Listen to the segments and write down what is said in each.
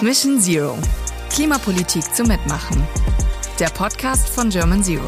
Mission Zero. Klimapolitik zum Mitmachen. Der Podcast von German Zero.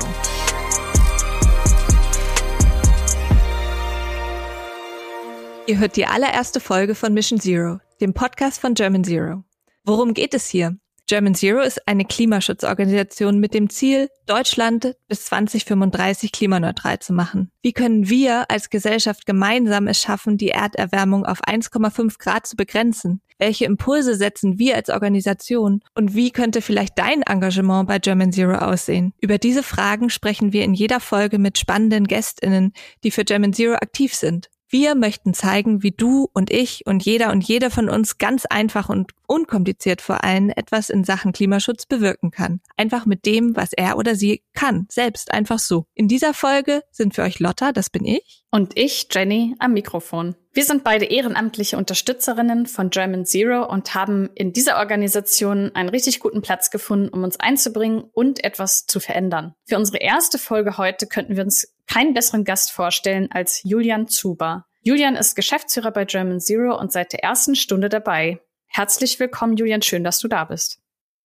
Ihr hört die allererste Folge von Mission Zero, dem Podcast von German Zero. Worum geht es hier? German Zero ist eine Klimaschutzorganisation mit dem Ziel, Deutschland bis 2035 klimaneutral zu machen. Wie können wir als Gesellschaft gemeinsam es schaffen, die Erderwärmung auf 1,5 Grad zu begrenzen? Welche Impulse setzen wir als Organisation? Und wie könnte vielleicht dein Engagement bei German Zero aussehen? Über diese Fragen sprechen wir in jeder Folge mit spannenden Gästinnen, die für German Zero aktiv sind. Wir möchten zeigen, wie du und ich und jeder und jede von uns ganz einfach und unkompliziert vor allem etwas in Sachen Klimaschutz bewirken kann. Einfach mit dem, was er oder sie kann. Selbst einfach so. In dieser Folge sind für euch Lotta, das bin ich. Und ich, Jenny, am Mikrofon. Wir sind beide ehrenamtliche Unterstützerinnen von German Zero und haben in dieser Organisation einen richtig guten Platz gefunden, um uns einzubringen und etwas zu verändern. Für unsere erste Folge heute könnten wir uns keinen besseren Gast vorstellen als Julian Zuber. Julian ist Geschäftsführer bei German Zero und seit der ersten Stunde dabei. Herzlich willkommen, Julian. Schön, dass du da bist.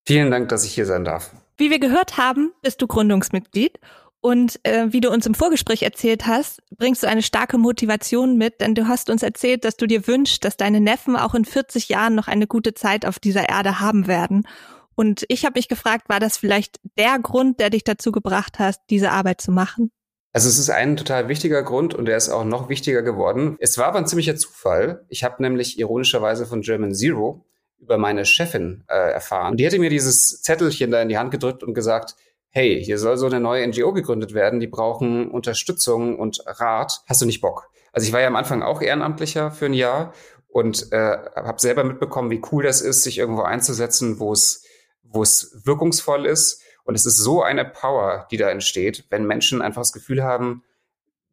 Vielen Dank, dass ich hier sein darf. Wie wir gehört haben, bist du Gründungsmitglied und äh, wie du uns im Vorgespräch erzählt hast, bringst du eine starke Motivation mit, denn du hast uns erzählt, dass du dir wünschst, dass deine Neffen auch in 40 Jahren noch eine gute Zeit auf dieser Erde haben werden. Und ich habe mich gefragt, war das vielleicht der Grund, der dich dazu gebracht hat, diese Arbeit zu machen? Also es ist ein total wichtiger Grund und der ist auch noch wichtiger geworden. Es war aber ein ziemlicher Zufall. Ich habe nämlich ironischerweise von German Zero über meine Chefin äh, erfahren. Und die hätte mir dieses Zettelchen da in die Hand gedrückt und gesagt, hey, hier soll so eine neue NGO gegründet werden, die brauchen Unterstützung und Rat. Hast du nicht Bock? Also ich war ja am Anfang auch Ehrenamtlicher für ein Jahr und äh, habe selber mitbekommen, wie cool das ist, sich irgendwo einzusetzen, wo es wo es wirkungsvoll ist und es ist so eine Power, die da entsteht, wenn Menschen einfach das Gefühl haben,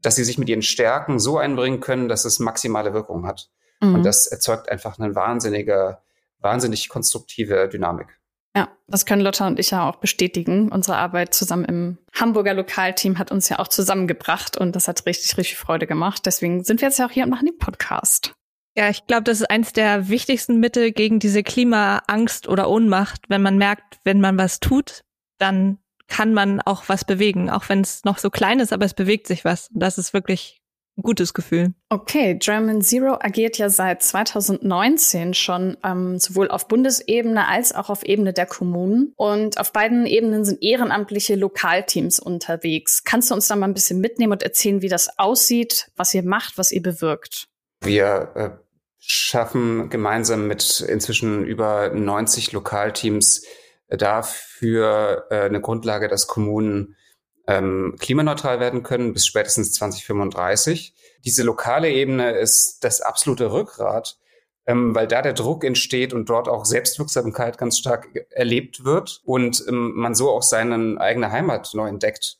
dass sie sich mit ihren Stärken so einbringen können, dass es maximale Wirkung hat. Mhm. Und das erzeugt einfach eine wahnsinnige, wahnsinnig konstruktive Dynamik. Ja, das können Lotta und ich ja auch bestätigen. Unsere Arbeit zusammen im Hamburger Lokalteam hat uns ja auch zusammengebracht und das hat richtig, richtig Freude gemacht. Deswegen sind wir jetzt ja auch hier und machen den Podcast. Ja, ich glaube, das ist eins der wichtigsten Mittel gegen diese Klimaangst oder Ohnmacht, wenn man merkt, wenn man was tut, dann kann man auch was bewegen, auch wenn es noch so klein ist, aber es bewegt sich was. Und das ist wirklich ein gutes Gefühl. Okay, German Zero agiert ja seit 2019 schon ähm, sowohl auf Bundesebene als auch auf Ebene der Kommunen. Und auf beiden Ebenen sind ehrenamtliche Lokalteams unterwegs. Kannst du uns da mal ein bisschen mitnehmen und erzählen, wie das aussieht, was ihr macht, was ihr bewirkt? Wir äh, schaffen gemeinsam mit inzwischen über 90 Lokalteams dafür äh, eine Grundlage, dass Kommunen ähm, klimaneutral werden können bis spätestens 2035. Diese lokale Ebene ist das absolute Rückgrat, ähm, weil da der Druck entsteht und dort auch Selbstwirksamkeit ganz stark erlebt wird und ähm, man so auch seine eigene Heimat neu entdeckt.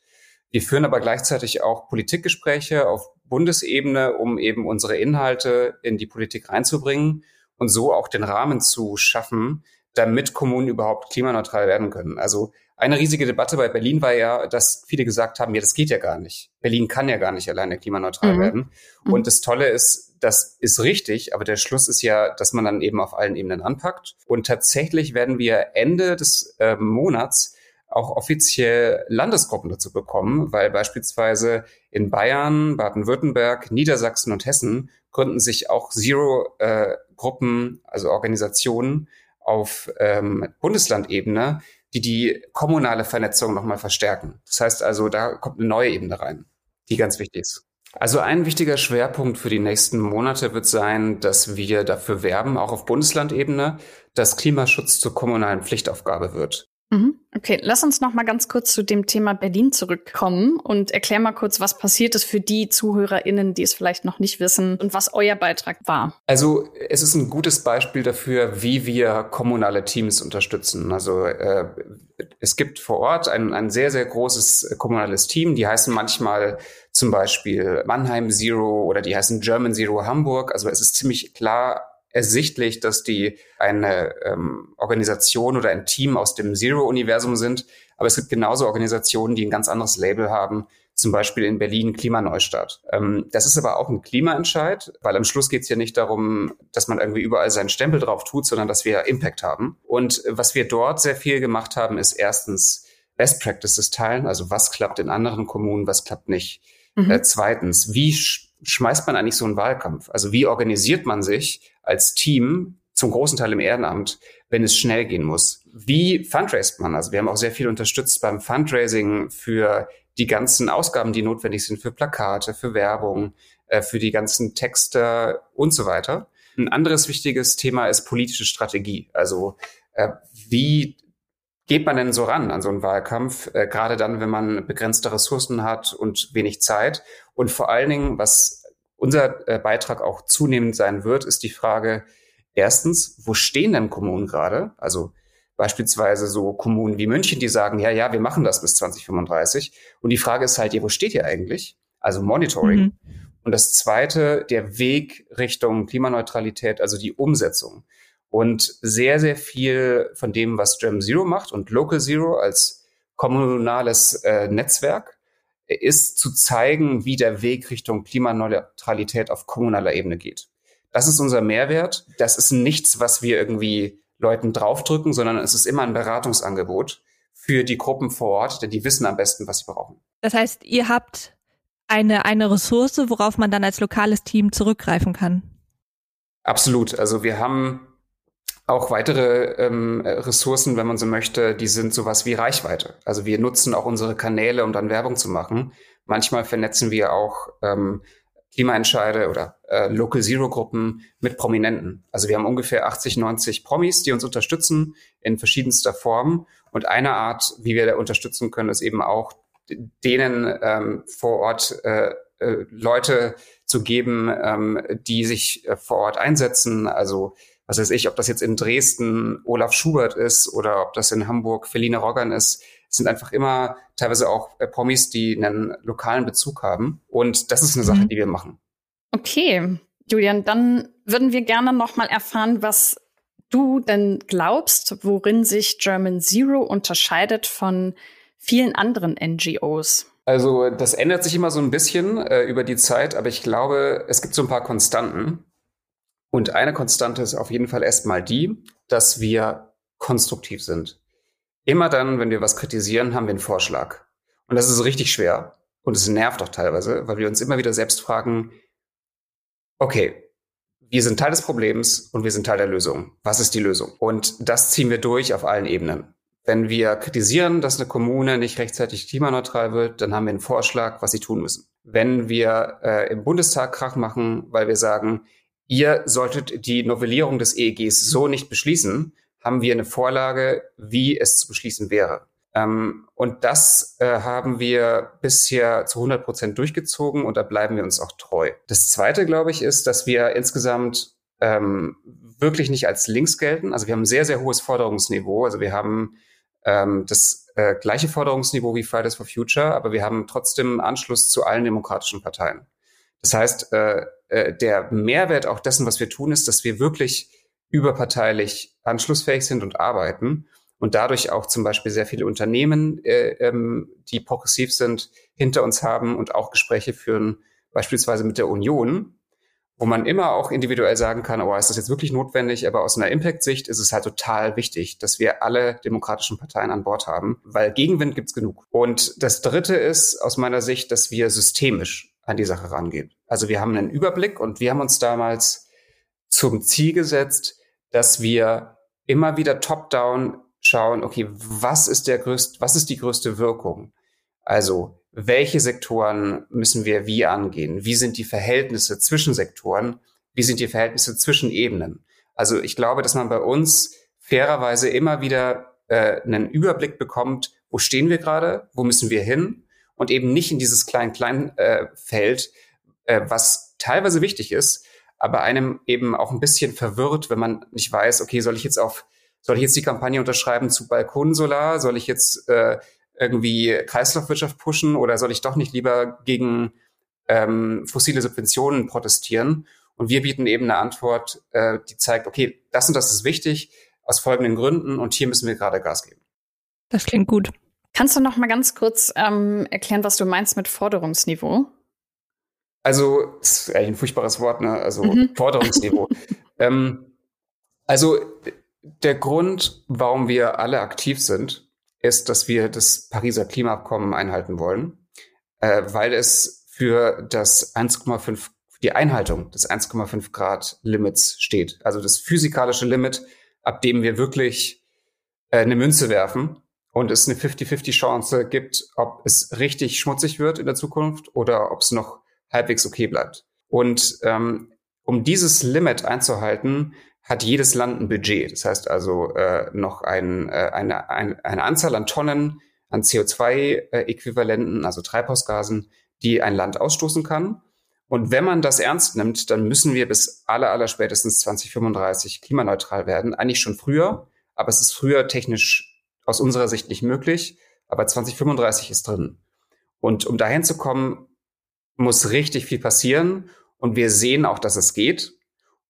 Wir führen aber gleichzeitig auch Politikgespräche auf Bundesebene, um eben unsere Inhalte in die Politik reinzubringen und so auch den Rahmen zu schaffen, damit Kommunen überhaupt klimaneutral werden können. Also eine riesige Debatte bei Berlin war ja, dass viele gesagt haben, ja, das geht ja gar nicht. Berlin kann ja gar nicht alleine klimaneutral mhm. werden. Mhm. Und das Tolle ist, das ist richtig, aber der Schluss ist ja, dass man dann eben auf allen Ebenen anpackt. Und tatsächlich werden wir Ende des äh, Monats auch offiziell Landesgruppen dazu bekommen, weil beispielsweise in Bayern, Baden-Württemberg, Niedersachsen und Hessen gründen sich auch Zero-Gruppen, äh, also Organisationen, auf ähm, Bundeslandebene, die die kommunale Vernetzung nochmal verstärken. Das heißt also, da kommt eine neue Ebene rein, die ganz wichtig ist. Also ein wichtiger Schwerpunkt für die nächsten Monate wird sein, dass wir dafür werben, auch auf Bundeslandebene, dass Klimaschutz zur kommunalen Pflichtaufgabe wird. Mhm. Okay, lass uns noch mal ganz kurz zu dem Thema Berlin zurückkommen und erklär mal kurz, was passiert ist für die ZuhörerInnen, die es vielleicht noch nicht wissen und was euer Beitrag war. Also es ist ein gutes Beispiel dafür, wie wir kommunale Teams unterstützen. Also äh, es gibt vor Ort ein, ein sehr, sehr großes kommunales Team. Die heißen manchmal zum Beispiel Mannheim Zero oder die heißen German Zero Hamburg. Also es ist ziemlich klar ersichtlich, dass die eine ähm, Organisation oder ein Team aus dem Zero-Universum sind. Aber es gibt genauso Organisationen, die ein ganz anderes Label haben, zum Beispiel in Berlin Klimaneustart. Ähm, das ist aber auch ein Klimaentscheid, weil am Schluss geht es ja nicht darum, dass man irgendwie überall seinen Stempel drauf tut, sondern dass wir Impact haben. Und was wir dort sehr viel gemacht haben, ist erstens Best Practices teilen, also was klappt in anderen Kommunen, was klappt nicht. Mhm. Äh, zweitens, wie schmeißt man eigentlich so einen Wahlkampf? Also wie organisiert man sich als Team, zum großen Teil im Ehrenamt, wenn es schnell gehen muss? Wie fundraist man? Also wir haben auch sehr viel unterstützt beim Fundraising für die ganzen Ausgaben, die notwendig sind für Plakate, für Werbung, äh, für die ganzen Texte und so weiter. Ein anderes wichtiges Thema ist politische Strategie. Also äh, wie geht man denn so ran an so einen Wahlkampf, äh, gerade dann, wenn man begrenzte Ressourcen hat und wenig Zeit? Und vor allen Dingen, was unser äh, Beitrag auch zunehmend sein wird, ist die Frage, erstens, wo stehen denn Kommunen gerade? Also Beispielsweise so Kommunen wie München, die sagen, ja, ja, wir machen das bis 2035. Und die Frage ist halt, ja, wo steht ihr eigentlich? Also Monitoring. Mhm. Und das zweite, der Weg Richtung Klimaneutralität, also die Umsetzung. Und sehr, sehr viel von dem, was German Zero macht und Local Zero als kommunales äh, Netzwerk, ist zu zeigen, wie der Weg Richtung Klimaneutralität auf kommunaler Ebene geht. Das ist unser Mehrwert. Das ist nichts, was wir irgendwie Leuten draufdrücken, sondern es ist immer ein Beratungsangebot für die Gruppen vor Ort, denn die wissen am besten, was sie brauchen. Das heißt, ihr habt eine, eine Ressource, worauf man dann als lokales Team zurückgreifen kann. Absolut. Also wir haben auch weitere ähm, Ressourcen, wenn man so möchte, die sind sowas wie Reichweite. Also wir nutzen auch unsere Kanäle, um dann Werbung zu machen. Manchmal vernetzen wir auch ähm, Klimaentscheide oder äh, Local Zero Gruppen mit Prominenten. Also wir haben ungefähr 80, 90 Promis, die uns unterstützen in verschiedenster Form. Und eine Art, wie wir da unterstützen können, ist eben auch denen ähm, vor Ort äh, äh, Leute zu geben, ähm, die sich äh, vor Ort einsetzen. Also was weiß ich, ob das jetzt in Dresden Olaf Schubert ist oder ob das in Hamburg Feline Roggern ist. Sind einfach immer teilweise auch äh, Promis, die einen lokalen Bezug haben. Und das ist eine Sache, mhm. die wir machen. Okay, Julian, dann würden wir gerne noch mal erfahren, was du denn glaubst, worin sich German Zero unterscheidet von vielen anderen NGOs. Also das ändert sich immer so ein bisschen äh, über die Zeit, aber ich glaube, es gibt so ein paar Konstanten. Und eine Konstante ist auf jeden Fall erstmal die, dass wir konstruktiv sind. Immer dann, wenn wir was kritisieren, haben wir einen Vorschlag. Und das ist richtig schwer. Und es nervt auch teilweise, weil wir uns immer wieder selbst fragen, okay, wir sind Teil des Problems und wir sind Teil der Lösung. Was ist die Lösung? Und das ziehen wir durch auf allen Ebenen. Wenn wir kritisieren, dass eine Kommune nicht rechtzeitig klimaneutral wird, dann haben wir einen Vorschlag, was sie tun müssen. Wenn wir äh, im Bundestag Krach machen, weil wir sagen, ihr solltet die Novellierung des EEGs so nicht beschließen, haben wir eine Vorlage, wie es zu beschließen wäre. Ähm, und das äh, haben wir bisher zu 100 Prozent durchgezogen und da bleiben wir uns auch treu. Das Zweite, glaube ich, ist, dass wir insgesamt ähm, wirklich nicht als links gelten. Also wir haben ein sehr, sehr hohes Forderungsniveau. Also wir haben ähm, das äh, gleiche Forderungsniveau wie Fridays for Future, aber wir haben trotzdem Anschluss zu allen demokratischen Parteien. Das heißt, äh, äh, der Mehrwert auch dessen, was wir tun, ist, dass wir wirklich überparteilich anschlussfähig sind und arbeiten und dadurch auch zum Beispiel sehr viele Unternehmen, äh, ähm, die progressiv sind, hinter uns haben und auch Gespräche führen, beispielsweise mit der Union, wo man immer auch individuell sagen kann, oh, ist das jetzt wirklich notwendig? Aber aus einer Impact-Sicht ist es halt total wichtig, dass wir alle demokratischen Parteien an Bord haben, weil Gegenwind gibt's genug. Und das Dritte ist aus meiner Sicht, dass wir systemisch an die Sache rangehen. Also wir haben einen Überblick und wir haben uns damals zum Ziel gesetzt, dass wir immer wieder top-down schauen, okay, was ist der größte, was ist die größte Wirkung? Also, welche Sektoren müssen wir wie angehen? Wie sind die Verhältnisse zwischen Sektoren? Wie sind die Verhältnisse zwischen Ebenen? Also, ich glaube, dass man bei uns fairerweise immer wieder äh, einen Überblick bekommt, wo stehen wir gerade, wo müssen wir hin und eben nicht in dieses Klein-Klein-Feld, äh, äh, was teilweise wichtig ist, aber einem eben auch ein bisschen verwirrt, wenn man nicht weiß, okay, soll ich jetzt auf, soll ich jetzt die Kampagne unterschreiben zu Balkonsolar? Soll ich jetzt äh, irgendwie Kreislaufwirtschaft pushen oder soll ich doch nicht lieber gegen ähm, fossile Subventionen protestieren? Und wir bieten eben eine Antwort, äh, die zeigt, okay, das und das ist wichtig aus folgenden Gründen und hier müssen wir gerade Gas geben. Das klingt gut. Kannst du noch mal ganz kurz ähm, erklären, was du meinst mit Forderungsniveau? Also, das ist eigentlich ein furchtbares Wort, ne? Also mhm. Forderungsniveau. ähm, also der Grund, warum wir alle aktiv sind, ist, dass wir das Pariser Klimaabkommen einhalten wollen, äh, weil es für das 1,5 die Einhaltung des 1,5 Grad Limits steht. Also das physikalische Limit, ab dem wir wirklich äh, eine Münze werfen und es eine 50-50 Chance gibt, ob es richtig schmutzig wird in der Zukunft oder ob es noch halbwegs okay bleibt. Und ähm, um dieses Limit einzuhalten, hat jedes Land ein Budget. Das heißt also äh, noch ein, äh, eine, ein, eine Anzahl an Tonnen an CO2-Äquivalenten, also Treibhausgasen, die ein Land ausstoßen kann. Und wenn man das ernst nimmt, dann müssen wir bis aller, aller spätestens 2035 klimaneutral werden. Eigentlich schon früher, aber es ist früher technisch aus unserer Sicht nicht möglich. Aber 2035 ist drin. Und um dahin zu kommen, muss richtig viel passieren. Und wir sehen auch, dass es geht.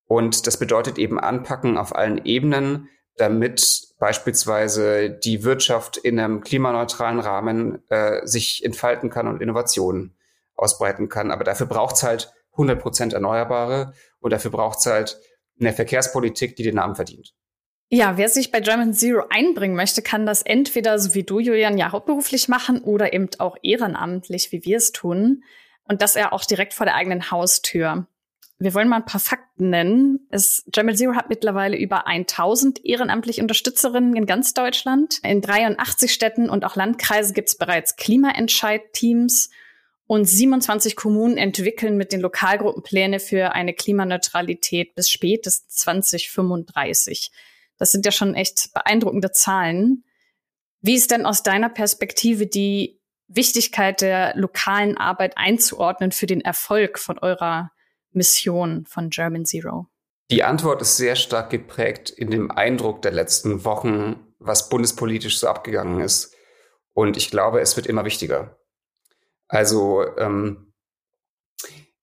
Und das bedeutet eben anpacken auf allen Ebenen, damit beispielsweise die Wirtschaft in einem klimaneutralen Rahmen äh, sich entfalten kann und Innovationen ausbreiten kann. Aber dafür braucht es halt 100 Prozent Erneuerbare und dafür braucht es halt eine Verkehrspolitik, die den Namen verdient. Ja, wer sich bei German Zero einbringen möchte, kann das entweder so wie du, Julian, ja hauptberuflich machen oder eben auch ehrenamtlich, wie wir es tun. Und das ja auch direkt vor der eigenen Haustür. Wir wollen mal ein paar Fakten nennen. Es, Jamel Zero hat mittlerweile über 1000 ehrenamtliche Unterstützerinnen in ganz Deutschland. In 83 Städten und auch Landkreise gibt es bereits Klimaentscheid-Teams und 27 Kommunen entwickeln mit den Lokalgruppen Pläne für eine Klimaneutralität bis spätestens 2035. Das sind ja schon echt beeindruckende Zahlen. Wie ist denn aus deiner Perspektive die Wichtigkeit der lokalen Arbeit einzuordnen für den Erfolg von eurer Mission von German Zero? Die Antwort ist sehr stark geprägt in dem Eindruck der letzten Wochen, was bundespolitisch so abgegangen ist. Und ich glaube, es wird immer wichtiger. Also ähm,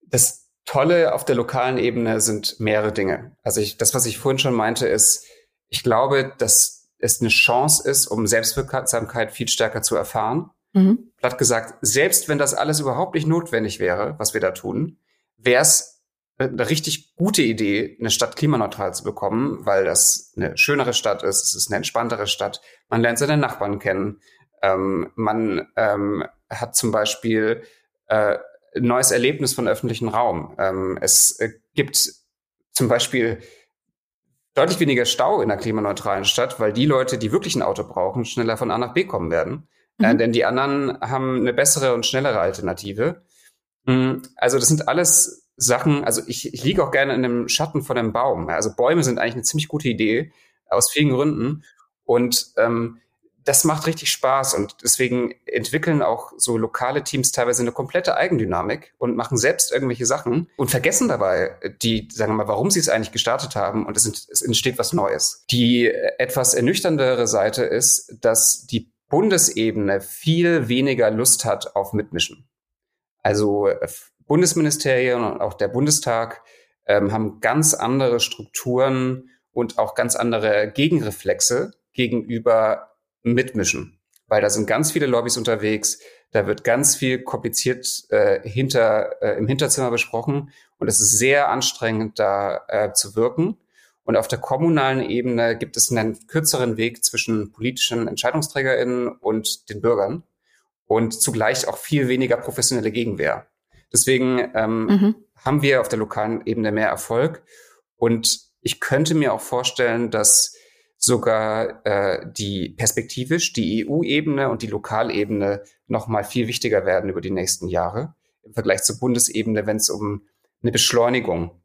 das Tolle auf der lokalen Ebene sind mehrere Dinge. Also ich, das, was ich vorhin schon meinte, ist, ich glaube, dass es eine Chance ist, um Selbstwirksamkeit viel stärker zu erfahren. Mhm. Platt gesagt, selbst wenn das alles überhaupt nicht notwendig wäre, was wir da tun, wäre es eine richtig gute Idee, eine Stadt klimaneutral zu bekommen, weil das eine schönere Stadt ist, es ist eine entspanntere Stadt, man lernt seine Nachbarn kennen, ähm, man ähm, hat zum Beispiel äh, ein neues Erlebnis von öffentlichen Raum. Ähm, es äh, gibt zum Beispiel deutlich weniger Stau in einer klimaneutralen Stadt, weil die Leute, die wirklich ein Auto brauchen, schneller von A nach B kommen werden. Äh, mhm. Äh, denn die anderen haben eine bessere und schnellere Alternative. Mhm. Also das sind alles Sachen, also ich, ich liege auch gerne in dem Schatten von einem Baum. Also Bäume sind eigentlich eine ziemlich gute Idee, aus vielen Gründen. Und ähm, das macht richtig Spaß und deswegen entwickeln auch so lokale Teams teilweise eine komplette Eigendynamik und machen selbst irgendwelche Sachen und vergessen dabei die, sagen wir mal, warum sie es eigentlich gestartet haben und es, es entsteht was Neues. Die etwas ernüchterndere Seite ist, dass die Bundesebene viel weniger Lust hat auf Mitmischen. Also Bundesministerien und auch der Bundestag ähm, haben ganz andere Strukturen und auch ganz andere Gegenreflexe gegenüber Mitmischen, weil da sind ganz viele Lobbys unterwegs, da wird ganz viel kompliziert äh, hinter, äh, im Hinterzimmer besprochen und es ist sehr anstrengend, da äh, zu wirken. Und auf der kommunalen Ebene gibt es einen kürzeren Weg zwischen politischen EntscheidungsträgerInnen und den Bürgern und zugleich auch viel weniger professionelle Gegenwehr. Deswegen ähm, mhm. haben wir auf der lokalen Ebene mehr Erfolg. Und ich könnte mir auch vorstellen, dass sogar äh, die perspektivisch die EU-Ebene und die Lokalebene noch mal viel wichtiger werden über die nächsten Jahre im Vergleich zur Bundesebene, wenn es um eine Beschleunigung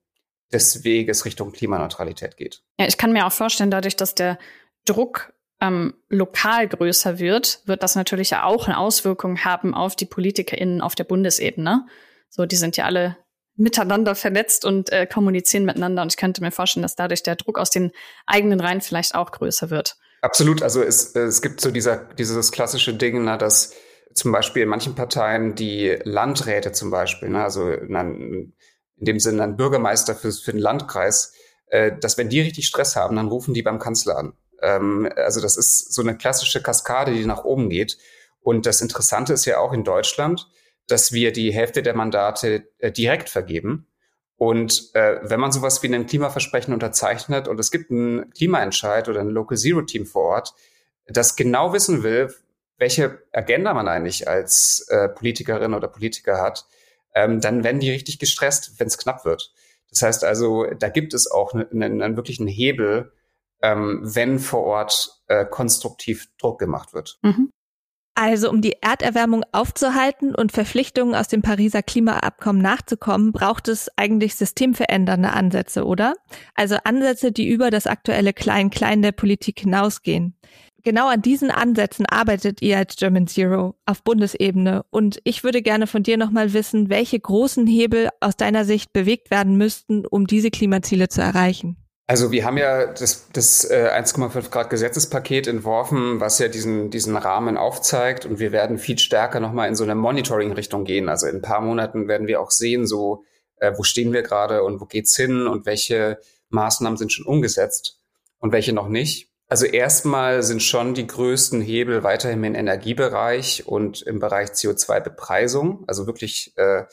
des Weges Richtung Klimaneutralität geht. Ja, ich kann mir auch vorstellen, dadurch, dass der Druck ähm, lokal größer wird, wird das natürlich ja auch eine Auswirkung haben auf die PolitikerInnen auf der Bundesebene. So, die sind ja alle miteinander vernetzt und äh, kommunizieren miteinander. Und ich könnte mir vorstellen, dass dadurch der Druck aus den eigenen Reihen vielleicht auch größer wird. Absolut. Also es, es gibt so dieser, dieses klassische Ding, na, dass zum Beispiel in manchen Parteien die Landräte zum Beispiel, ne, also in, in dem Sinne ein Bürgermeister für, für den Landkreis, äh, dass wenn die richtig Stress haben, dann rufen die beim Kanzler an. Ähm, also das ist so eine klassische Kaskade, die nach oben geht. Und das Interessante ist ja auch in Deutschland, dass wir die Hälfte der Mandate äh, direkt vergeben. Und äh, wenn man sowas wie ein Klimaversprechen unterzeichnet und es gibt einen Klimaentscheid oder ein Local Zero Team vor Ort, das genau wissen will, welche Agenda man eigentlich als äh, Politikerin oder Politiker hat, ähm, dann werden die richtig gestresst, wenn es knapp wird. Das heißt also, da gibt es auch einen, einen wirklichen Hebel, ähm, wenn vor Ort äh, konstruktiv Druck gemacht wird. Mhm. Also um die Erderwärmung aufzuhalten und Verpflichtungen aus dem Pariser Klimaabkommen nachzukommen, braucht es eigentlich systemverändernde Ansätze, oder? Also Ansätze, die über das aktuelle Klein-Klein der Politik hinausgehen. Genau an diesen Ansätzen arbeitet ihr als German Zero auf Bundesebene. Und ich würde gerne von dir nochmal wissen, welche großen Hebel aus deiner Sicht bewegt werden müssten, um diese Klimaziele zu erreichen. Also wir haben ja das, das äh, 1,5 Grad Gesetzespaket entworfen, was ja diesen, diesen Rahmen aufzeigt. Und wir werden viel stärker nochmal in so eine Monitoring-Richtung gehen. Also in ein paar Monaten werden wir auch sehen, so äh, wo stehen wir gerade und wo geht's hin und welche Maßnahmen sind schon umgesetzt und welche noch nicht. Also erstmal sind schon die größten Hebel weiterhin im Energiebereich und im Bereich CO2-Bepreisung. Also wirklich äh,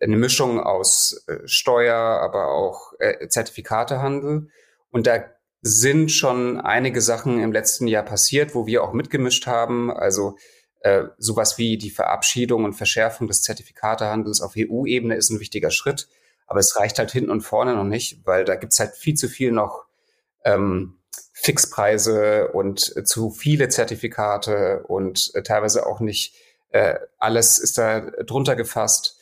eine Mischung aus äh, Steuer, aber auch äh, Zertifikatehandel. Und da sind schon einige Sachen im letzten Jahr passiert, wo wir auch mitgemischt haben. Also äh, sowas wie die Verabschiedung und Verschärfung des Zertifikatehandels auf EU-Ebene ist ein wichtiger Schritt. Aber es reicht halt hinten und vorne noch nicht, weil da gibt's halt viel zu viel noch ähm, Fixpreise und äh, zu viele Zertifikate und äh, teilweise auch nicht äh, alles ist da drunter gefasst.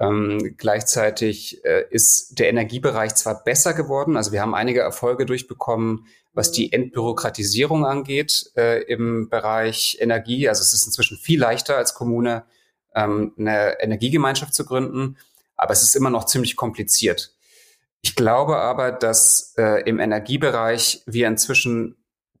Ähm, gleichzeitig äh, ist der Energiebereich zwar besser geworden, also wir haben einige Erfolge durchbekommen, was die Entbürokratisierung angeht äh, im Bereich Energie. Also es ist inzwischen viel leichter als Kommune ähm, eine Energiegemeinschaft zu gründen, aber es ist immer noch ziemlich kompliziert. Ich glaube aber, dass äh, im Energiebereich wir inzwischen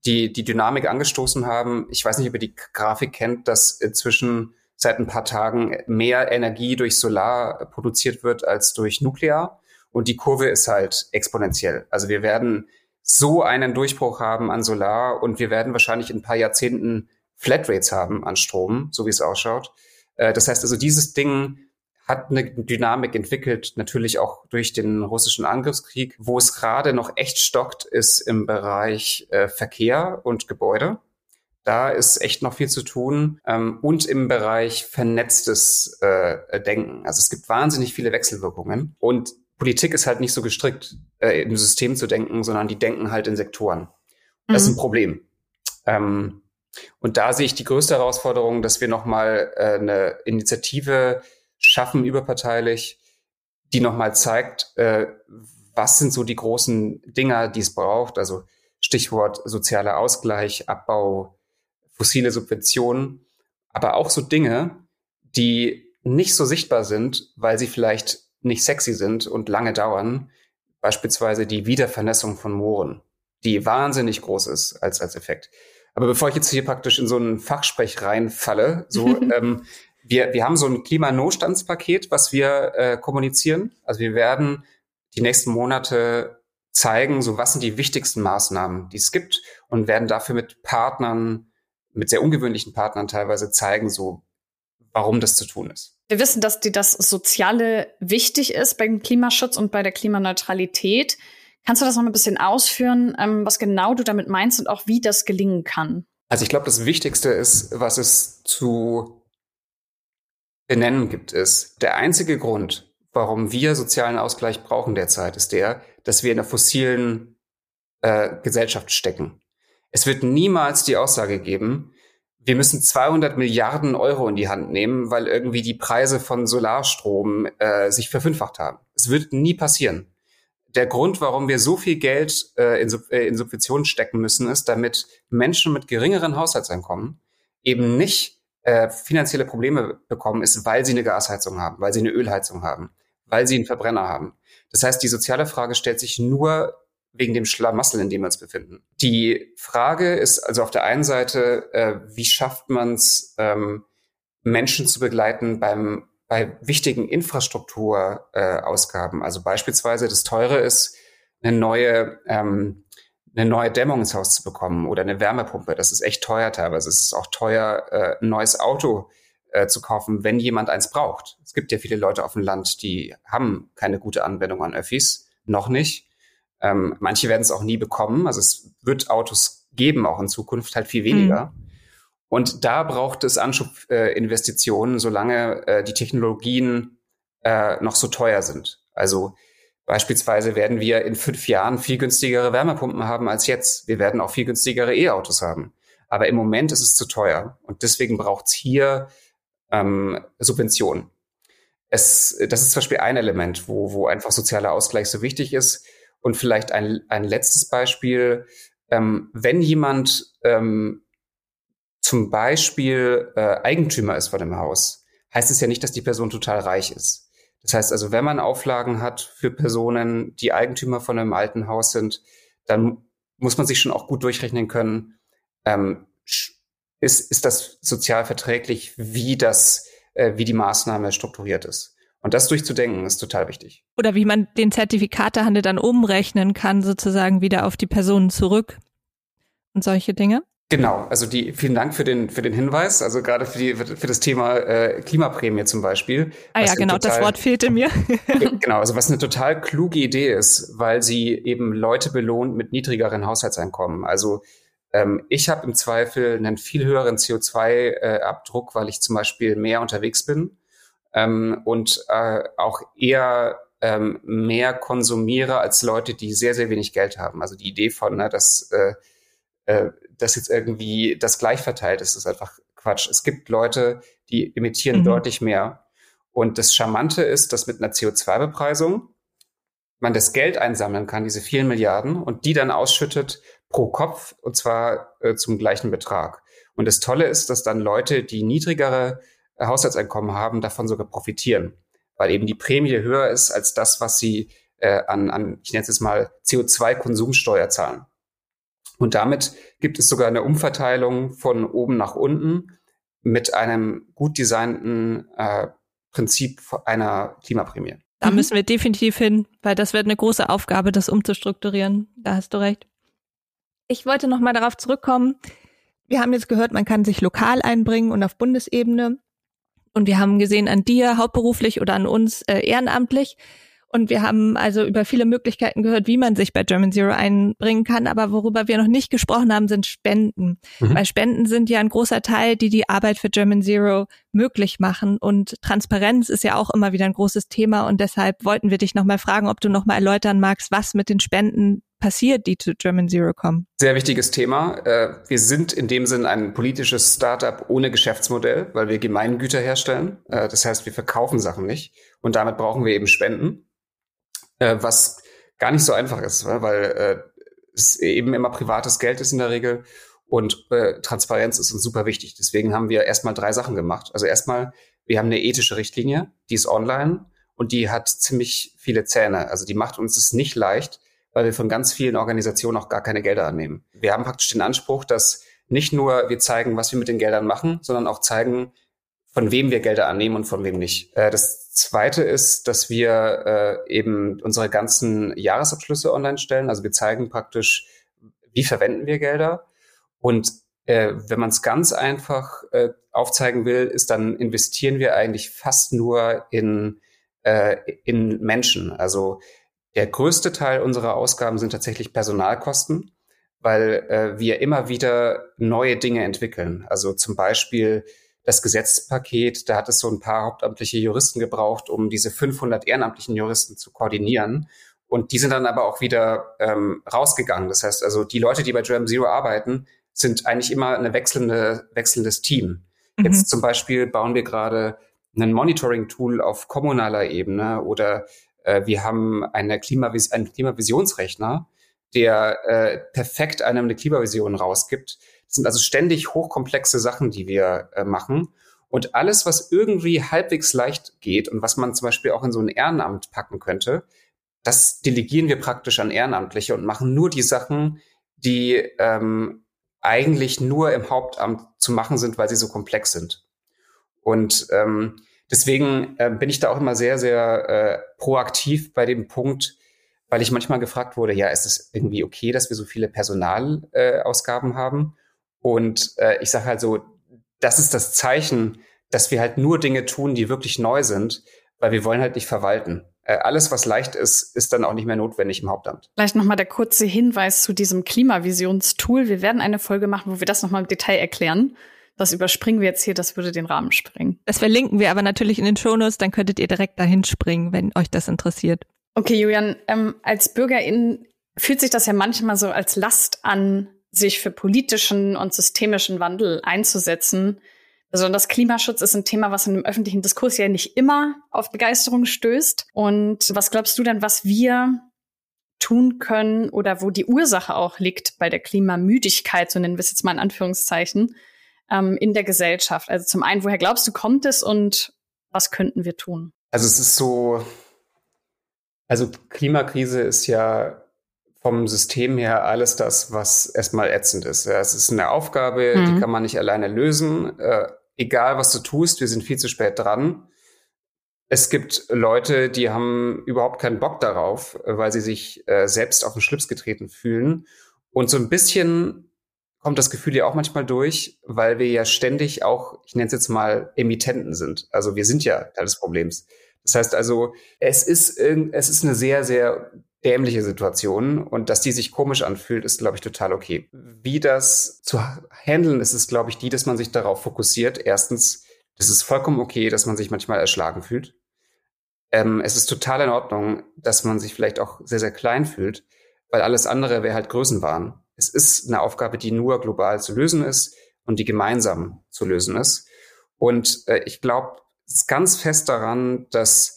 die, die Dynamik angestoßen haben. Ich weiß nicht, ob ihr die Grafik kennt, dass inzwischen seit ein paar Tagen mehr Energie durch Solar produziert wird als durch Nuklear. Und die Kurve ist halt exponentiell. Also wir werden so einen Durchbruch haben an Solar und wir werden wahrscheinlich in ein paar Jahrzehnten Flatrates haben an Strom, so wie es ausschaut. Äh, das heißt also, dieses Ding hat eine Dynamik entwickelt, natürlich auch durch den russischen Angriffskrieg. Wo es gerade noch echt stockt, ist im Bereich äh, Verkehr und Gebäude. Da ist echt noch viel zu tun. Ähm, und im Bereich vernetztes äh, Denken. Also es gibt wahnsinnig viele Wechselwirkungen. Und Politik ist halt nicht so gestrickt, äh, im System zu denken, sondern die denken halt in Sektoren. Das mhm. ist ein Problem. Ähm, und da sehe ich die größte Herausforderung, dass wir nochmal äh, eine Initiative schaffen, überparteilich, die nochmal zeigt, äh, was sind so die großen Dinger, die es braucht. Also Stichwort sozialer Ausgleich, Abbau fossile Subventionen, aber auch so Dinge, die nicht so sichtbar sind, weil sie vielleicht nicht sexy sind und lange dauern. Beispielsweise die Wiedervernässung von Mooren, die wahnsinnig groß ist als, als Effekt. Aber bevor ich jetzt hier praktisch in so einen Fachsprech reinfalle, so, ähm, wir, wir haben so ein Klimanotstandspaket, was wir äh, kommunizieren. Also wir werden die nächsten Monate zeigen, so was sind die wichtigsten Maßnahmen, die es gibt und werden dafür mit Partnern mit sehr ungewöhnlichen Partnern teilweise zeigen, so warum das zu tun ist. Wir wissen, dass die, das Soziale wichtig ist beim Klimaschutz und bei der Klimaneutralität. Kannst du das noch ein bisschen ausführen, ähm, was genau du damit meinst und auch wie das gelingen kann? Also ich glaube, das Wichtigste ist, was es zu benennen gibt, ist, der einzige Grund, warum wir sozialen Ausgleich brauchen derzeit, ist der, dass wir in der fossilen äh, Gesellschaft stecken. Es wird niemals die Aussage geben, wir müssen 200 Milliarden Euro in die Hand nehmen, weil irgendwie die Preise von Solarstrom äh, sich verfünffacht haben. Es wird nie passieren. Der Grund, warum wir so viel Geld äh, in, Sub äh, in Subventionen stecken müssen, ist, damit Menschen mit geringeren Haushaltseinkommen eben nicht äh, finanzielle Probleme bekommen, ist, weil sie eine Gasheizung haben, weil sie eine Ölheizung haben, weil sie einen Verbrenner haben. Das heißt, die soziale Frage stellt sich nur wegen dem Schlamassel, in dem wir uns befinden. Die Frage ist also auf der einen Seite, äh, wie schafft man es, ähm, Menschen zu begleiten beim bei wichtigen Infrastrukturausgaben. Äh, also beispielsweise das Teure ist eine neue ähm, eine neue Dämmung ins Haus zu bekommen oder eine Wärmepumpe. Das ist echt teuer teilweise. Es ist auch teuer, äh, ein neues Auto äh, zu kaufen, wenn jemand eins braucht. Es gibt ja viele Leute auf dem Land, die haben keine gute Anwendung an Öffis, noch nicht. Ähm, manche werden es auch nie bekommen. Also es wird Autos geben, auch in Zukunft, halt viel weniger. Mhm. Und da braucht es Anschubinvestitionen, äh, solange äh, die Technologien äh, noch so teuer sind. Also beispielsweise werden wir in fünf Jahren viel günstigere Wärmepumpen haben als jetzt. Wir werden auch viel günstigere E-Autos haben. Aber im Moment ist es zu teuer. Und deswegen braucht es hier ähm, Subventionen. Es, das ist zum Beispiel ein Element, wo, wo einfach sozialer Ausgleich so wichtig ist. Und vielleicht ein, ein letztes Beispiel. Ähm, wenn jemand ähm, zum Beispiel äh, Eigentümer ist von dem Haus, heißt es ja nicht, dass die Person total reich ist. Das heißt also, wenn man Auflagen hat für Personen, die Eigentümer von einem alten Haus sind, dann muss man sich schon auch gut durchrechnen können, ähm, ist, ist das sozial verträglich, wie das, äh, wie die Maßnahme strukturiert ist. Und das durchzudenken ist total wichtig. Oder wie man den Zertifikatehandel dann umrechnen kann, sozusagen wieder auf die Personen zurück und solche Dinge. Genau, also die, vielen Dank für den, für den Hinweis, also gerade für, die, für das Thema äh, Klimaprämie zum Beispiel. Ah ja, genau, total, das Wort fehlte mir. genau, also was eine total kluge Idee ist, weil sie eben Leute belohnt mit niedrigeren Haushaltseinkommen. Also ähm, ich habe im Zweifel einen viel höheren CO2-Abdruck, äh, weil ich zum Beispiel mehr unterwegs bin ähm, und äh, auch eher ähm, mehr konsumiere als Leute, die sehr, sehr wenig Geld haben. Also die Idee von, ne, dass äh, äh, dass jetzt irgendwie das gleich verteilt ist, ist einfach Quatsch. Es gibt Leute, die emittieren mhm. deutlich mehr. Und das Charmante ist, dass mit einer CO2-Bepreisung man das Geld einsammeln kann, diese vielen Milliarden, und die dann ausschüttet pro Kopf, und zwar äh, zum gleichen Betrag. Und das Tolle ist, dass dann Leute, die niedrigere Haushaltseinkommen haben, davon sogar profitieren, weil eben die Prämie höher ist als das, was sie äh, an, an, ich nenne es jetzt mal, CO2-Konsumsteuer zahlen. Und damit gibt es sogar eine Umverteilung von oben nach unten mit einem gut designten äh, Prinzip einer Klimaprämie. Da müssen wir definitiv hin, weil das wird eine große Aufgabe, das umzustrukturieren. Da hast du recht. Ich wollte noch mal darauf zurückkommen. Wir haben jetzt gehört, man kann sich lokal einbringen und auf Bundesebene. Und wir haben gesehen an dir hauptberuflich oder an uns äh, ehrenamtlich. Und wir haben also über viele Möglichkeiten gehört, wie man sich bei German Zero einbringen kann. Aber worüber wir noch nicht gesprochen haben, sind Spenden. Mhm. Weil Spenden sind ja ein großer Teil, die die Arbeit für German Zero möglich machen. Und Transparenz ist ja auch immer wieder ein großes Thema. Und deshalb wollten wir dich nochmal fragen, ob du nochmal erläutern magst, was mit den Spenden passiert, die zu German Zero kommen? Sehr wichtiges Thema. Äh, wir sind in dem Sinn ein politisches Startup ohne Geschäftsmodell, weil wir Gemeingüter herstellen. Äh, das heißt, wir verkaufen Sachen nicht. Und damit brauchen wir eben Spenden äh, was gar nicht so einfach ist, weil es eben immer privates Geld ist in der Regel und Transparenz ist uns super wichtig. Deswegen haben wir erstmal drei Sachen gemacht. Also erstmal, wir haben eine ethische Richtlinie, die ist online und die hat ziemlich viele Zähne. Also die macht uns es nicht leicht, weil wir von ganz vielen Organisationen auch gar keine Gelder annehmen. Wir haben praktisch den Anspruch, dass nicht nur wir zeigen, was wir mit den Geldern machen, sondern auch zeigen, von wem wir Gelder annehmen und von wem nicht. Äh, das zweite ist, dass wir äh, eben unsere ganzen Jahresabschlüsse online stellen. Also wir zeigen praktisch, wie verwenden wir Gelder. Und äh, wenn man es ganz einfach aufzeigen will, ist dann investieren wir eigentlich fast nur in, in Menschen. Also der größte Teil unserer Ausgaben sind tatsächlich Personalkosten, weil äh, wir immer wieder neue Dinge entwickeln. Also zum Beispiel das Gesetzpaket, da hat es so ein paar hauptamtliche Juristen gebraucht, um diese 500 ehrenamtlichen Juristen zu koordinieren. Und die sind dann aber auch wieder ähm, rausgegangen. Das heißt also, die Leute, die bei Germ Zero arbeiten, sind eigentlich immer eine wechselnde, wechselndes Team. Mhm. Jetzt zum Beispiel bauen wir gerade ein Monitoring-Tool auf kommunaler Ebene oder äh, wir haben eine Klimavis einen Klimavisionsrechner, der äh, perfekt einem eine Klimavision rausgibt. Das sind also ständig hochkomplexe Sachen, die wir äh, machen. Und alles, was irgendwie halbwegs leicht geht und was man zum Beispiel auch in so ein Ehrenamt packen könnte, das delegieren wir praktisch an Ehrenamtliche und machen nur die Sachen, die ähm, eigentlich nur im Hauptamt zu machen sind, weil sie so komplex sind. Und ähm, deswegen äh, bin ich da auch immer sehr, sehr äh, proaktiv bei dem Punkt, weil ich manchmal gefragt wurde, ja, ist es irgendwie okay, dass wir so viele Personalausgaben äh, haben? Und äh, ich sage halt so, das ist das Zeichen, dass wir halt nur Dinge tun, die wirklich neu sind, weil wir wollen halt nicht verwalten. Äh, alles, was leicht ist, ist dann auch nicht mehr notwendig im Hauptamt. Vielleicht nochmal der kurze Hinweis zu diesem Klimavisionstool. Wir werden eine Folge machen, wo wir das nochmal im Detail erklären. Das überspringen wir jetzt hier, das würde den Rahmen sprengen. Das verlinken wir aber natürlich in den Shownotes, dann könntet ihr direkt dahin springen, wenn euch das interessiert. Okay, Julian, ähm, als Bürgerin fühlt sich das ja manchmal so als Last an, sich für politischen und systemischen Wandel einzusetzen. Besonders Klimaschutz ist ein Thema, was in dem öffentlichen Diskurs ja nicht immer auf Begeisterung stößt. Und was glaubst du denn, was wir tun können oder wo die Ursache auch liegt bei der Klimamüdigkeit, so nennen wir es jetzt mal in Anführungszeichen, ähm, in der Gesellschaft? Also zum einen, woher glaubst du, kommt es und was könnten wir tun? Also es ist so, also Klimakrise ist ja vom System her alles das, was erstmal ätzend ist. Ja, es ist eine Aufgabe, mhm. die kann man nicht alleine lösen. Äh, egal, was du tust, wir sind viel zu spät dran. Es gibt Leute, die haben überhaupt keinen Bock darauf, weil sie sich äh, selbst auf den Schlips getreten fühlen. Und so ein bisschen kommt das Gefühl ja auch manchmal durch, weil wir ja ständig auch, ich nenne es jetzt mal, Emittenten sind. Also wir sind ja Teil des Problems. Das heißt also, es ist, es ist eine sehr, sehr dämliche Situation und dass die sich komisch anfühlt, ist, glaube ich, total okay. Wie das zu handeln ist, ist, glaube ich, die, dass man sich darauf fokussiert. Erstens, das ist vollkommen okay, dass man sich manchmal erschlagen fühlt. Ähm, es ist total in Ordnung, dass man sich vielleicht auch sehr, sehr klein fühlt, weil alles andere wäre halt Größenwahn. Es ist eine Aufgabe, die nur global zu lösen ist und die gemeinsam zu lösen ist. Und äh, ich glaube, ganz fest daran, dass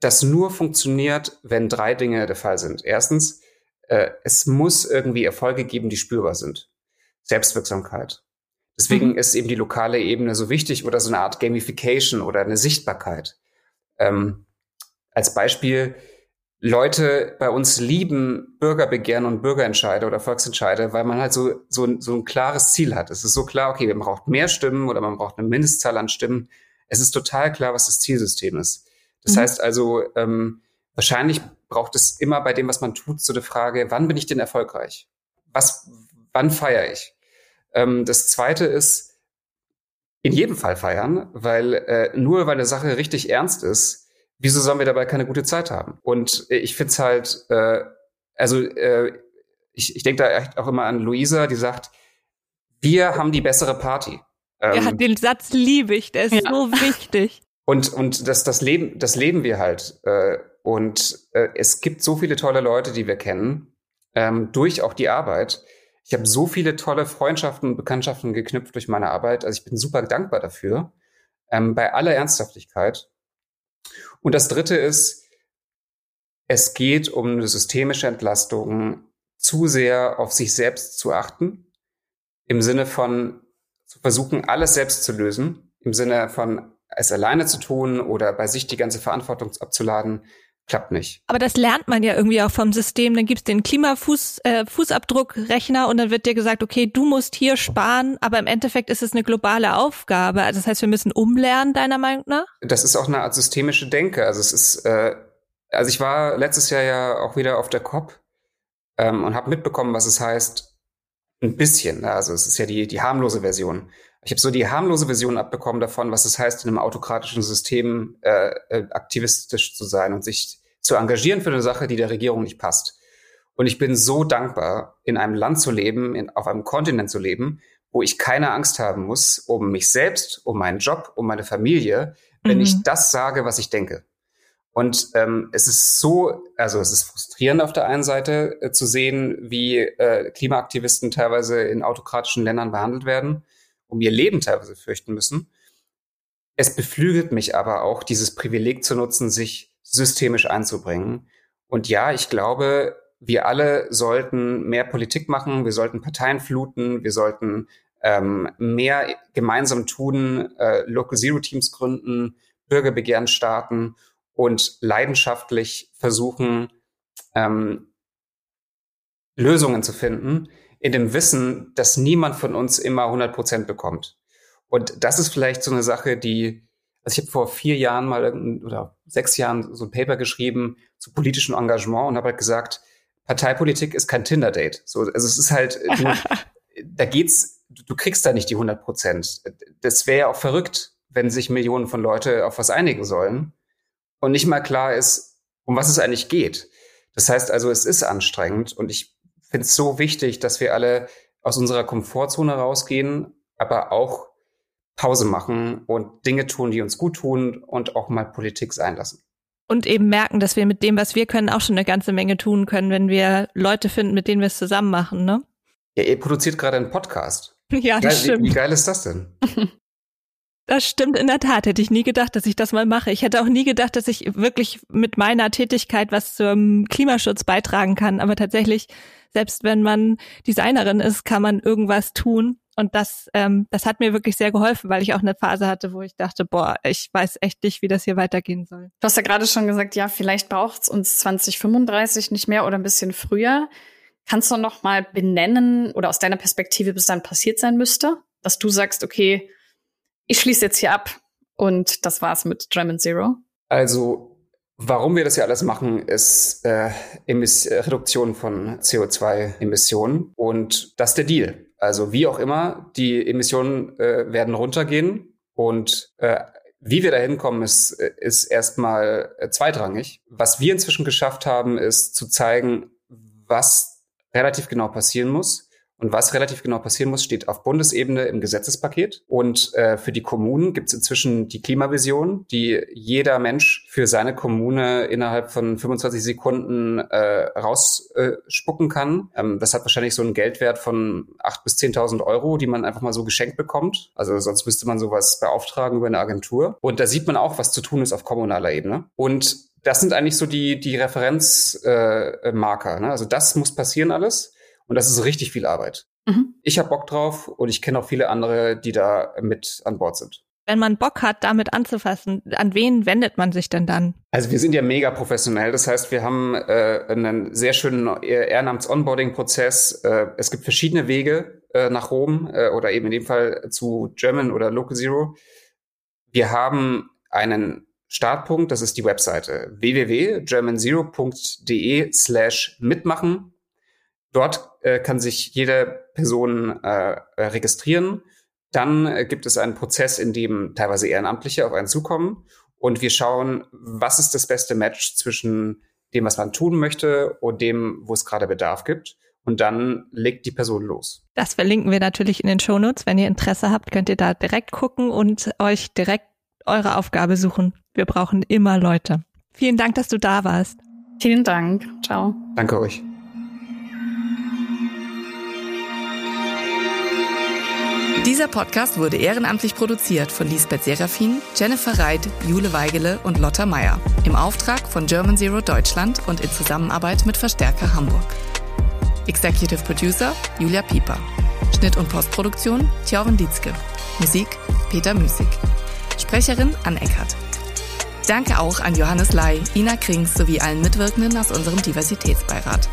das nur funktioniert, wenn drei Dinge der Fall sind. Erstens, äh, es muss irgendwie Erfolge geben, die spürbar sind. Selbstwirksamkeit. Deswegen mhm. ist eben die lokale Ebene so wichtig oder so eine Art Gamification oder eine Sichtbarkeit. Ähm, als Beispiel, Leute bei uns lieben Bürgerbegehren und Bürgerentscheide oder Volksentscheide, weil man halt so, so, so ein klares Ziel hat. Es ist so klar, okay, man braucht mehr Stimmen oder man braucht eine Mindestzahl an Stimmen es ist total klar, was das Zielsystem ist. Das mhm. heißt also, ähm, wahrscheinlich braucht es immer bei dem, was man tut, so eine Frage, wann bin ich denn erfolgreich? Was, wann feiere ich? Ähm, das zweite ist, in jedem Fall feiern, weil äh, nur weil eine Sache richtig ernst ist, wieso sollen wir dabei keine gute Zeit haben? Und äh, ich finde es halt, äh, also äh, ich, ich denke da echt auch immer an Luisa, die sagt, wir haben die bessere Party. Ähm, ja, den Satz liebe ich, der ist ja. so wichtig. Und, und das, das, leben, das leben wir halt. Äh, und äh, es gibt so viele tolle Leute, die wir kennen, ähm, durch auch die Arbeit. Ich habe so viele tolle Freundschaften und Bekanntschaften geknüpft durch meine Arbeit. Also ich bin super dankbar dafür, ähm, bei aller Ernsthaftigkeit. Und das Dritte ist, es geht um eine systemische Entlastung, zu sehr auf sich selbst zu achten, im Sinne von, zu versuchen, alles selbst zu lösen, im Sinne von es alleine zu tun oder bei sich die ganze Verantwortung abzuladen, klappt nicht. Aber das lernt man ja irgendwie auch vom System. Dann gibt's den Klimafußabdruckrechner äh, und dann wird dir gesagt, okay, du musst hier sparen, aber im Endeffekt ist es eine globale Aufgabe. Also das heißt, wir müssen umlernen, deiner Meinung nach? Das ist auch eine Art systemische Denke. Also es ist, äh, also ich war letztes Jahr ja auch wieder auf der COP ähm, und habe mitbekommen, was es heißt, ein bisschen. Also es ist ja die, die harmlose Version. Ich habe so die harmlose Version abbekommen davon, was es heißt, in einem autokratischen System äh, äh, aktivistisch zu sein und sich zu engagieren für eine Sache, die der Regierung nicht passt. Und ich bin so dankbar, in einem Land zu leben, in, auf einem Kontinent zu leben, wo ich keine Angst haben muss um mich selbst, um meinen Job, um meine Familie, wenn mhm. ich das sage, was ich denke. Und ähm, es ist so, also es ist frustrierend auf der einen Seite äh, zu sehen, wie äh, Klimaaktivisten teilweise in autokratischen Ländern behandelt werden, um ihr Leben teilweise fürchten müssen. Es beflügelt mich aber auch, dieses Privileg zu nutzen, sich systemisch einzubringen. Und ja, ich glaube, wir alle sollten mehr Politik machen, wir sollten Parteien fluten, wir sollten ähm, mehr gemeinsam tun, äh, Local Zero Teams gründen, Bürgerbegehren starten und leidenschaftlich versuchen, ähm, Lösungen zu finden, in dem Wissen, dass niemand von uns immer 100 Prozent bekommt. Und das ist vielleicht so eine Sache, die Also ich habe vor vier Jahren mal oder sechs Jahren so ein Paper geschrieben zu politischem Engagement und habe halt gesagt, Parteipolitik ist kein Tinder-Date. So, also es ist halt, du, da geht's, du kriegst da nicht die 100 Prozent. Das wäre ja auch verrückt, wenn sich Millionen von Leute auf was einigen sollen und nicht mal klar ist, um was es eigentlich geht. Das heißt also, es ist anstrengend und ich finde es so wichtig, dass wir alle aus unserer Komfortzone rausgehen, aber auch Pause machen und Dinge tun, die uns gut tun und auch mal Politik sein lassen. Und eben merken, dass wir mit dem, was wir können, auch schon eine ganze Menge tun können, wenn wir Leute finden, mit denen wir es zusammen machen, ne? Ja, ihr produziert gerade einen Podcast. Ja, das geil, stimmt. Wie, wie geil ist das denn? Das stimmt in der Tat. Hätte ich nie gedacht, dass ich das mal mache. Ich hätte auch nie gedacht, dass ich wirklich mit meiner Tätigkeit was zum Klimaschutz beitragen kann. Aber tatsächlich, selbst wenn man Designerin ist, kann man irgendwas tun. Und das, ähm, das hat mir wirklich sehr geholfen, weil ich auch eine Phase hatte, wo ich dachte, boah, ich weiß echt nicht, wie das hier weitergehen soll. Du hast ja gerade schon gesagt, ja, vielleicht braucht es uns 2035 nicht mehr oder ein bisschen früher. Kannst du noch mal benennen oder aus deiner Perspektive, bis dann passiert sein müsste, dass du sagst, okay, ich schließe jetzt hier ab und das war's mit German Zero? Also, warum wir das ja alles machen, ist äh, Emiss Reduktion von CO2-Emissionen und das ist der Deal. Also wie auch immer, die Emissionen äh, werden runtergehen und äh, wie wir da hinkommen, ist, ist erstmal äh, zweitrangig. Was wir inzwischen geschafft haben, ist zu zeigen, was relativ genau passieren muss. Und was relativ genau passieren muss, steht auf Bundesebene im Gesetzespaket. Und äh, für die Kommunen gibt es inzwischen die Klimavision, die jeder Mensch für seine Kommune innerhalb von 25 Sekunden äh, rausspucken äh, kann. Ähm, das hat wahrscheinlich so einen Geldwert von 8.000 bis 10.000 Euro, die man einfach mal so geschenkt bekommt. Also sonst müsste man sowas beauftragen über eine Agentur. Und da sieht man auch, was zu tun ist auf kommunaler Ebene. Und das sind eigentlich so die, die Referenzmarker. Äh, ne? Also das muss passieren alles. Und das ist richtig viel Arbeit. Mhm. Ich habe Bock drauf und ich kenne auch viele andere, die da mit an Bord sind. Wenn man Bock hat, damit anzufassen, an wen wendet man sich denn dann? Also wir sind ja mega professionell. Das heißt, wir haben äh, einen sehr schönen Ehrenamts-Onboarding-Prozess. Äh, es gibt verschiedene Wege äh, nach Rom äh, oder eben in dem Fall zu German oder Local Zero. Wir haben einen Startpunkt, das ist die Webseite www.germanzero.de slash mitmachen Dort äh, kann sich jede Person äh, registrieren. Dann äh, gibt es einen Prozess, in dem teilweise Ehrenamtliche auf einen zukommen. Und wir schauen, was ist das beste Match zwischen dem, was man tun möchte und dem, wo es gerade Bedarf gibt. Und dann legt die Person los. Das verlinken wir natürlich in den Shownotes. Wenn ihr Interesse habt, könnt ihr da direkt gucken und euch direkt eure Aufgabe suchen. Wir brauchen immer Leute. Vielen Dank, dass du da warst. Vielen Dank. Ciao. Danke euch. Dieser Podcast wurde ehrenamtlich produziert von Lisbeth Serafin, Jennifer Reit, Jule Weigele und Lotta Meyer im Auftrag von German Zero Deutschland und in Zusammenarbeit mit Verstärker Hamburg. Executive Producer Julia Pieper. Schnitt und Postproduktion Tjauren Dietzke. Musik Peter Müßig. Sprecherin Ann Eckert. Danke auch an Johannes Lai, Ina Krings sowie allen Mitwirkenden aus unserem Diversitätsbeirat.